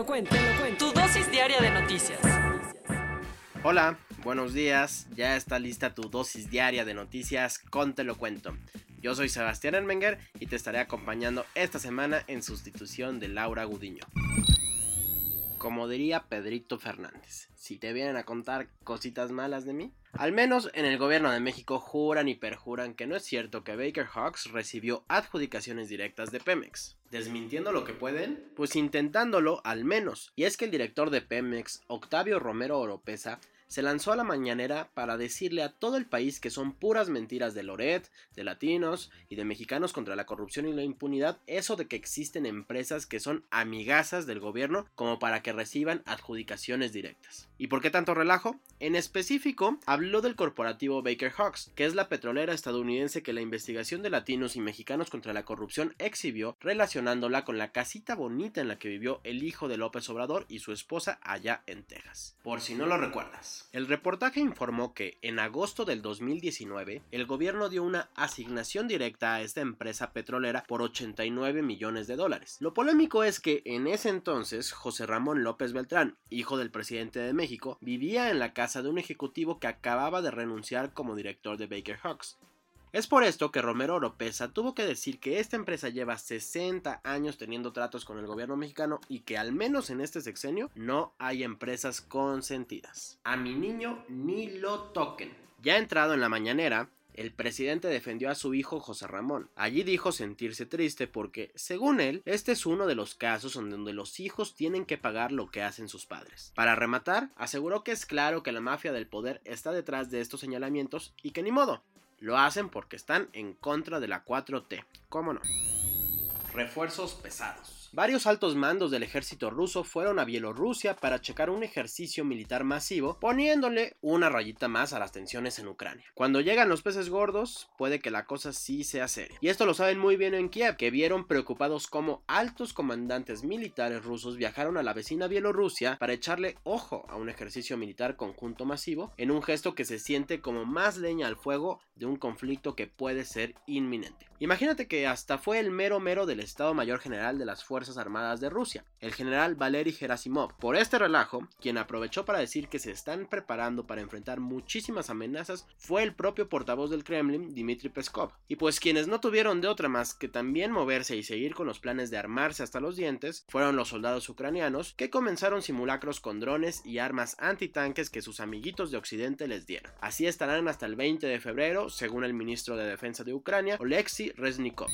Te lo cuento, te lo cuento. Tu dosis diaria de noticias. Hola, buenos días. Ya está lista tu dosis diaria de noticias con Te lo cuento. Yo soy Sebastián Ermenger y te estaré acompañando esta semana en sustitución de Laura Gudiño. Como diría Pedrito Fernández, si te vienen a contar cositas malas de mí, al menos en el gobierno de México juran y perjuran que no es cierto que Baker Hawks recibió adjudicaciones directas de Pemex. ¿Desmintiendo lo que pueden? Pues intentándolo al menos. Y es que el director de Pemex, Octavio Romero Oropesa, se lanzó a la mañanera para decirle a todo el país que son puras mentiras de Loret, de latinos y de mexicanos contra la corrupción y la impunidad, eso de que existen empresas que son amigazas del gobierno como para que reciban adjudicaciones directas. ¿Y por qué tanto relajo? En específico, habló del corporativo Baker Hawks, que es la petrolera estadounidense que la investigación de latinos y mexicanos contra la corrupción exhibió relacionándola con la casita bonita en la que vivió el hijo de López Obrador y su esposa allá en Texas. Por si no lo recuerdas. El reportaje informó que en agosto del 2019 el gobierno dio una asignación directa a esta empresa petrolera por 89 millones de dólares. Lo polémico es que en ese entonces José Ramón López Beltrán, hijo del presidente de México, vivía en la casa de un ejecutivo que acababa de renunciar como director de Baker Hawks. Es por esto que Romero Oropesa tuvo que decir que esta empresa lleva 60 años teniendo tratos con el gobierno mexicano y que al menos en este sexenio no hay empresas consentidas. A mi niño ni lo toquen. Ya entrado en la mañanera, el presidente defendió a su hijo José Ramón. Allí dijo sentirse triste porque, según él, este es uno de los casos en donde los hijos tienen que pagar lo que hacen sus padres. Para rematar, aseguró que es claro que la mafia del poder está detrás de estos señalamientos y que ni modo, lo hacen porque están en contra de la 4T. ¿Cómo no? Refuerzos pesados. Varios altos mandos del ejército ruso fueron a Bielorrusia para checar un ejercicio militar masivo, poniéndole una rayita más a las tensiones en Ucrania. Cuando llegan los peces gordos, puede que la cosa sí sea seria. Y esto lo saben muy bien en Kiev, que vieron preocupados cómo altos comandantes militares rusos viajaron a la vecina Bielorrusia para echarle ojo a un ejercicio militar conjunto masivo, en un gesto que se siente como más leña al fuego de un conflicto que puede ser inminente. Imagínate que hasta fue el mero mero del Estado Mayor General de las Fuerzas Armadas de Rusia, el general Valery Gerasimov. Por este relajo, quien aprovechó para decir que se están preparando para enfrentar muchísimas amenazas fue el propio portavoz del Kremlin, Dmitry Peskov. Y pues quienes no tuvieron de otra más que también moverse y seguir con los planes de armarse hasta los dientes fueron los soldados ucranianos que comenzaron simulacros con drones y armas antitanques que sus amiguitos de Occidente les dieron. Así estarán hasta el 20 de febrero, según el ministro de Defensa de Ucrania, Oleksiy Reznikov.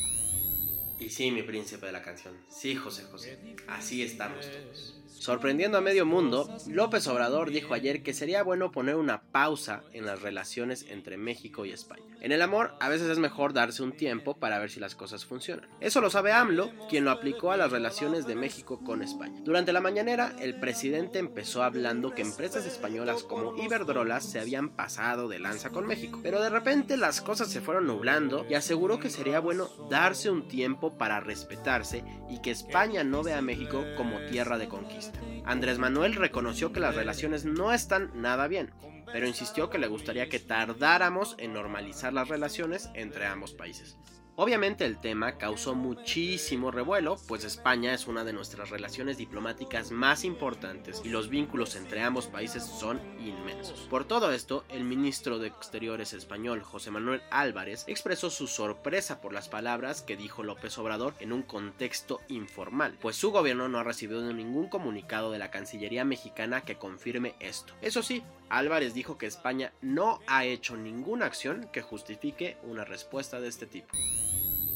Y sí, mi príncipe de la canción. Sí, José José. Así estamos todos. Sorprendiendo a medio mundo, López Obrador dijo ayer que sería bueno poner una pausa en las relaciones entre México y España. En el amor, a veces es mejor darse un tiempo para ver si las cosas funcionan. Eso lo sabe AMLO, quien lo aplicó a las relaciones de México con España. Durante la mañanera, el presidente empezó hablando que empresas españolas como Iberdrola se habían pasado de lanza con México, pero de repente las cosas se fueron nublando y aseguró que sería bueno darse un tiempo para respetarse y que España no vea a México como tierra de conquista. Andrés Manuel reconoció que las relaciones no están nada bien, pero insistió que le gustaría que tardáramos en normalizar las relaciones entre ambos países. Obviamente el tema causó muchísimo revuelo, pues España es una de nuestras relaciones diplomáticas más importantes y los vínculos entre ambos países son inmensos. Por todo esto, el ministro de Exteriores español, José Manuel Álvarez, expresó su sorpresa por las palabras que dijo López Obrador en un contexto informal, pues su gobierno no ha recibido ningún comunicado de la Cancillería mexicana que confirme esto. Eso sí, Álvarez dijo que España no ha hecho ninguna acción que justifique una respuesta de este tipo.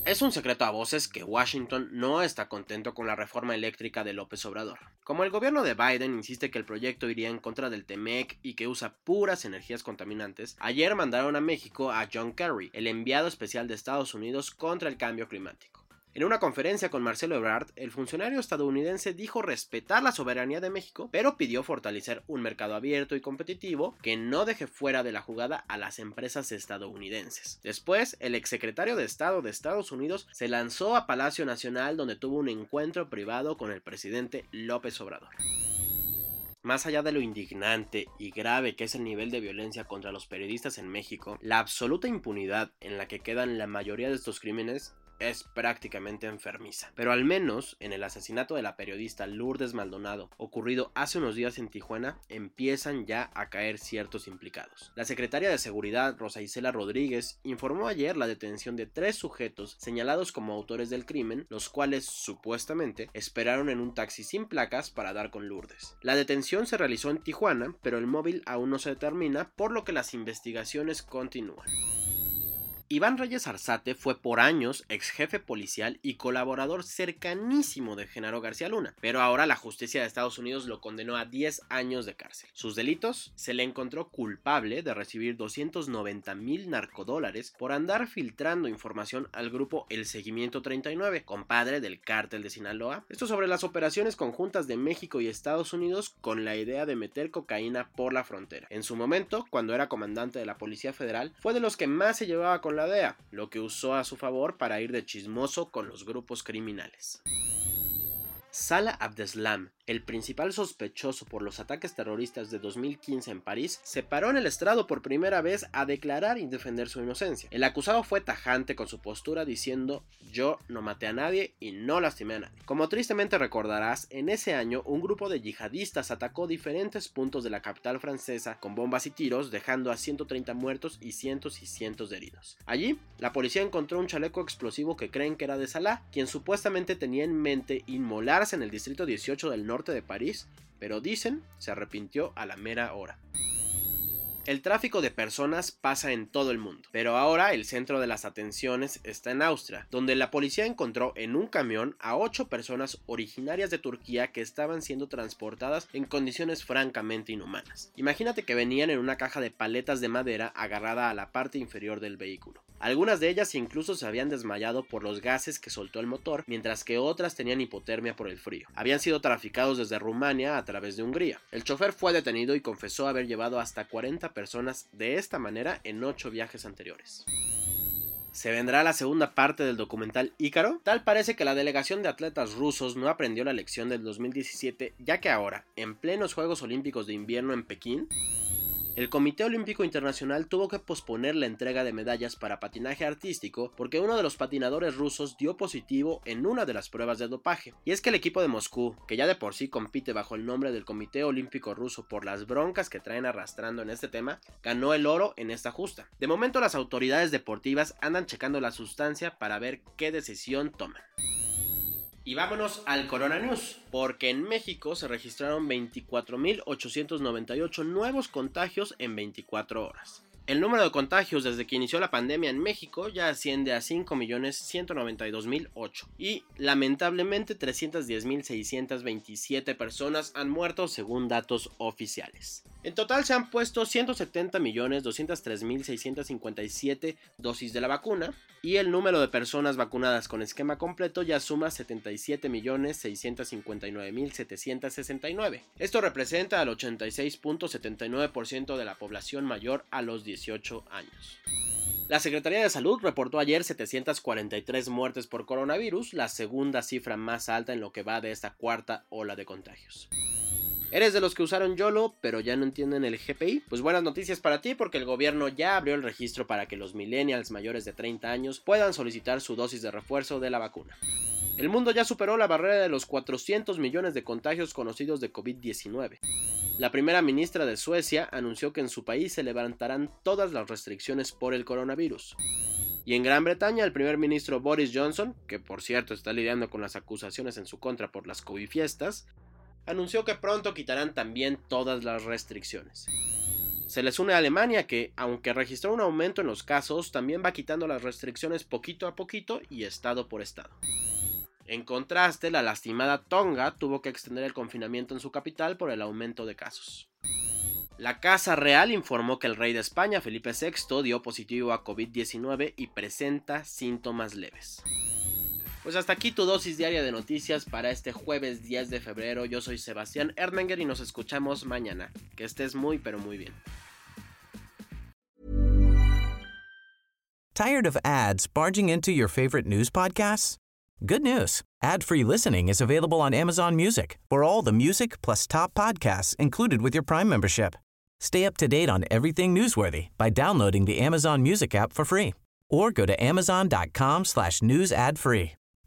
Es un secreto a voces que Washington no está contento con la reforma eléctrica de López Obrador. Como el gobierno de Biden insiste que el proyecto iría en contra del TEMEC y que usa puras energías contaminantes, ayer mandaron a México a John Kerry, el enviado especial de Estados Unidos contra el cambio climático. En una conferencia con Marcelo Ebrard, el funcionario estadounidense dijo respetar la soberanía de México, pero pidió fortalecer un mercado abierto y competitivo que no deje fuera de la jugada a las empresas estadounidenses. Después, el exsecretario de Estado de Estados Unidos se lanzó a Palacio Nacional donde tuvo un encuentro privado con el presidente López Obrador. Más allá de lo indignante y grave que es el nivel de violencia contra los periodistas en México, la absoluta impunidad en la que quedan la mayoría de estos crímenes es prácticamente enfermiza. Pero al menos en el asesinato de la periodista Lourdes Maldonado, ocurrido hace unos días en Tijuana, empiezan ya a caer ciertos implicados. La secretaria de Seguridad, Rosa Isela Rodríguez, informó ayer la detención de tres sujetos señalados como autores del crimen, los cuales supuestamente esperaron en un taxi sin placas para dar con Lourdes. La detención se realizó en Tijuana, pero el móvil aún no se determina, por lo que las investigaciones continúan. Iván Reyes Arzate fue por años ex jefe policial y colaborador cercanísimo de Genaro García Luna, pero ahora la justicia de Estados Unidos lo condenó a 10 años de cárcel. Sus delitos se le encontró culpable de recibir 290 mil narcodólares por andar filtrando información al grupo El Seguimiento 39, compadre del cártel de Sinaloa. Esto sobre las operaciones conjuntas de México y Estados Unidos con la idea de meter cocaína por la frontera. En su momento, cuando era comandante de la Policía Federal, fue de los que más se llevaba con la Lo que usó a su favor para ir de chismoso con los grupos criminales. Salah Abdeslam, el principal sospechoso por los ataques terroristas de 2015 en París, se paró en el estrado por primera vez a declarar y defender su inocencia. El acusado fue tajante con su postura diciendo yo no maté a nadie y no lastimé a nadie. Como tristemente recordarás, en ese año un grupo de yihadistas atacó diferentes puntos de la capital francesa con bombas y tiros, dejando a 130 muertos y cientos y cientos de heridos. Allí, la policía encontró un chaleco explosivo que creen que era de Salah, quien supuestamente tenía en mente inmolarse en el distrito 18 del norte de París, pero dicen se arrepintió a la mera hora. El tráfico de personas pasa en todo el mundo, pero ahora el centro de las atenciones está en Austria, donde la policía encontró en un camión a ocho personas originarias de Turquía que estaban siendo transportadas en condiciones francamente inhumanas. Imagínate que venían en una caja de paletas de madera agarrada a la parte inferior del vehículo. Algunas de ellas incluso se habían desmayado por los gases que soltó el motor, mientras que otras tenían hipotermia por el frío. Habían sido traficados desde Rumania a través de Hungría. El chofer fue detenido y confesó haber llevado hasta 40 personas de esta manera en 8 viajes anteriores. ¿Se vendrá la segunda parte del documental Ícaro? Tal parece que la delegación de atletas rusos no aprendió la lección del 2017, ya que ahora, en plenos Juegos Olímpicos de Invierno en Pekín, el Comité Olímpico Internacional tuvo que posponer la entrega de medallas para patinaje artístico porque uno de los patinadores rusos dio positivo en una de las pruebas de dopaje. Y es que el equipo de Moscú, que ya de por sí compite bajo el nombre del Comité Olímpico Ruso por las broncas que traen arrastrando en este tema, ganó el oro en esta justa. De momento las autoridades deportivas andan checando la sustancia para ver qué decisión toman. Y vámonos al Corona News, porque en México se registraron 24.898 nuevos contagios en 24 horas. El número de contagios desde que inició la pandemia en México ya asciende a 5.192.008 y lamentablemente 310.627 personas han muerto según datos oficiales. En total se han puesto 170.203.657 dosis de la vacuna y el número de personas vacunadas con esquema completo ya suma 77.659.769. Esto representa al 86.79% de la población mayor a los 18 años. La Secretaría de Salud reportó ayer 743 muertes por coronavirus, la segunda cifra más alta en lo que va de esta cuarta ola de contagios. ¿Eres de los que usaron YOLO pero ya no entienden el GPI? Pues buenas noticias para ti porque el gobierno ya abrió el registro para que los millennials mayores de 30 años puedan solicitar su dosis de refuerzo de la vacuna. El mundo ya superó la barrera de los 400 millones de contagios conocidos de COVID-19. La primera ministra de Suecia anunció que en su país se levantarán todas las restricciones por el coronavirus. Y en Gran Bretaña, el primer ministro Boris Johnson, que por cierto está lidiando con las acusaciones en su contra por las COVID fiestas, anunció que pronto quitarán también todas las restricciones. Se les une a Alemania que, aunque registró un aumento en los casos, también va quitando las restricciones poquito a poquito y estado por estado. En contraste, la lastimada Tonga tuvo que extender el confinamiento en su capital por el aumento de casos. La Casa Real informó que el rey de España, Felipe VI, dio positivo a COVID-19 y presenta síntomas leves. Pues hasta aquí tu dosis diaria de noticias para este jueves 10 de febrero. Yo soy Sebastián Erdmenger y nos escuchamos mañana. Que estés muy pero muy bien. Tired of ads barging into your favorite news podcasts? Good news. Ad-free listening is available on Amazon Music. For all the music plus top podcasts included with your Prime membership. Stay up to date on everything newsworthy by downloading the Amazon Music app for free or go to amazon.com slash news ad free.